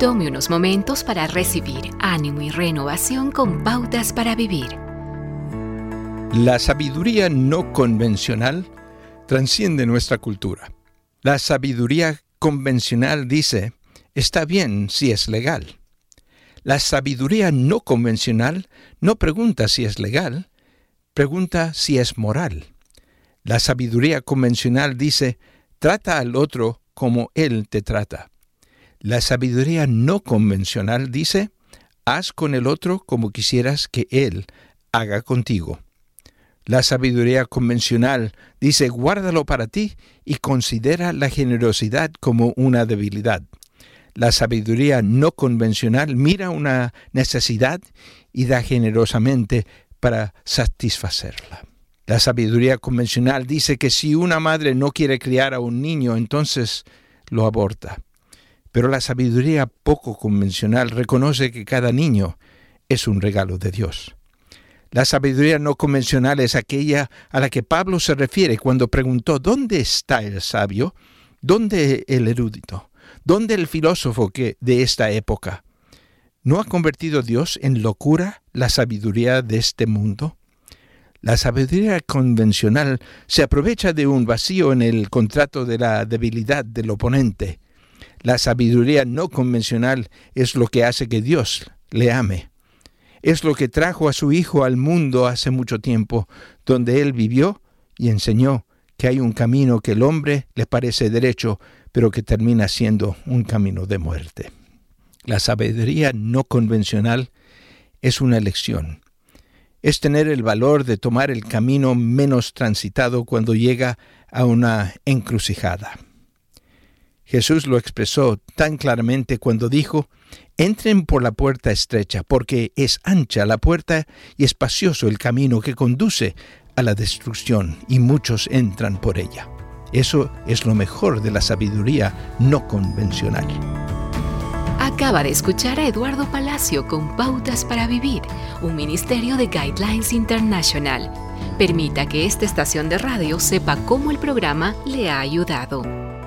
Tome unos momentos para recibir ánimo y renovación con pautas para vivir. La sabiduría no convencional transciende nuestra cultura. La sabiduría convencional dice, está bien si es legal. La sabiduría no convencional no pregunta si es legal, pregunta si es moral. La sabiduría convencional dice, trata al otro como él te trata. La sabiduría no convencional dice, haz con el otro como quisieras que él haga contigo. La sabiduría convencional dice, guárdalo para ti y considera la generosidad como una debilidad. La sabiduría no convencional mira una necesidad y da generosamente para satisfacerla. La sabiduría convencional dice que si una madre no quiere criar a un niño, entonces lo aborta. Pero la sabiduría poco convencional reconoce que cada niño es un regalo de Dios. La sabiduría no convencional es aquella a la que Pablo se refiere cuando preguntó ¿dónde está el sabio? ¿Dónde el erudito? ¿Dónde el filósofo que de esta época? ¿No ha convertido Dios en locura la sabiduría de este mundo? La sabiduría convencional se aprovecha de un vacío en el contrato de la debilidad del oponente la sabiduría no convencional es lo que hace que Dios le ame. Es lo que trajo a su Hijo al mundo hace mucho tiempo, donde Él vivió y enseñó que hay un camino que el hombre le parece derecho, pero que termina siendo un camino de muerte. La sabiduría no convencional es una elección. Es tener el valor de tomar el camino menos transitado cuando llega a una encrucijada. Jesús lo expresó tan claramente cuando dijo, Entren por la puerta estrecha, porque es ancha la puerta y espacioso el camino que conduce a la destrucción, y muchos entran por ella. Eso es lo mejor de la sabiduría no convencional. Acaba de escuchar a Eduardo Palacio con Pautas para Vivir, un ministerio de Guidelines International. Permita que esta estación de radio sepa cómo el programa le ha ayudado.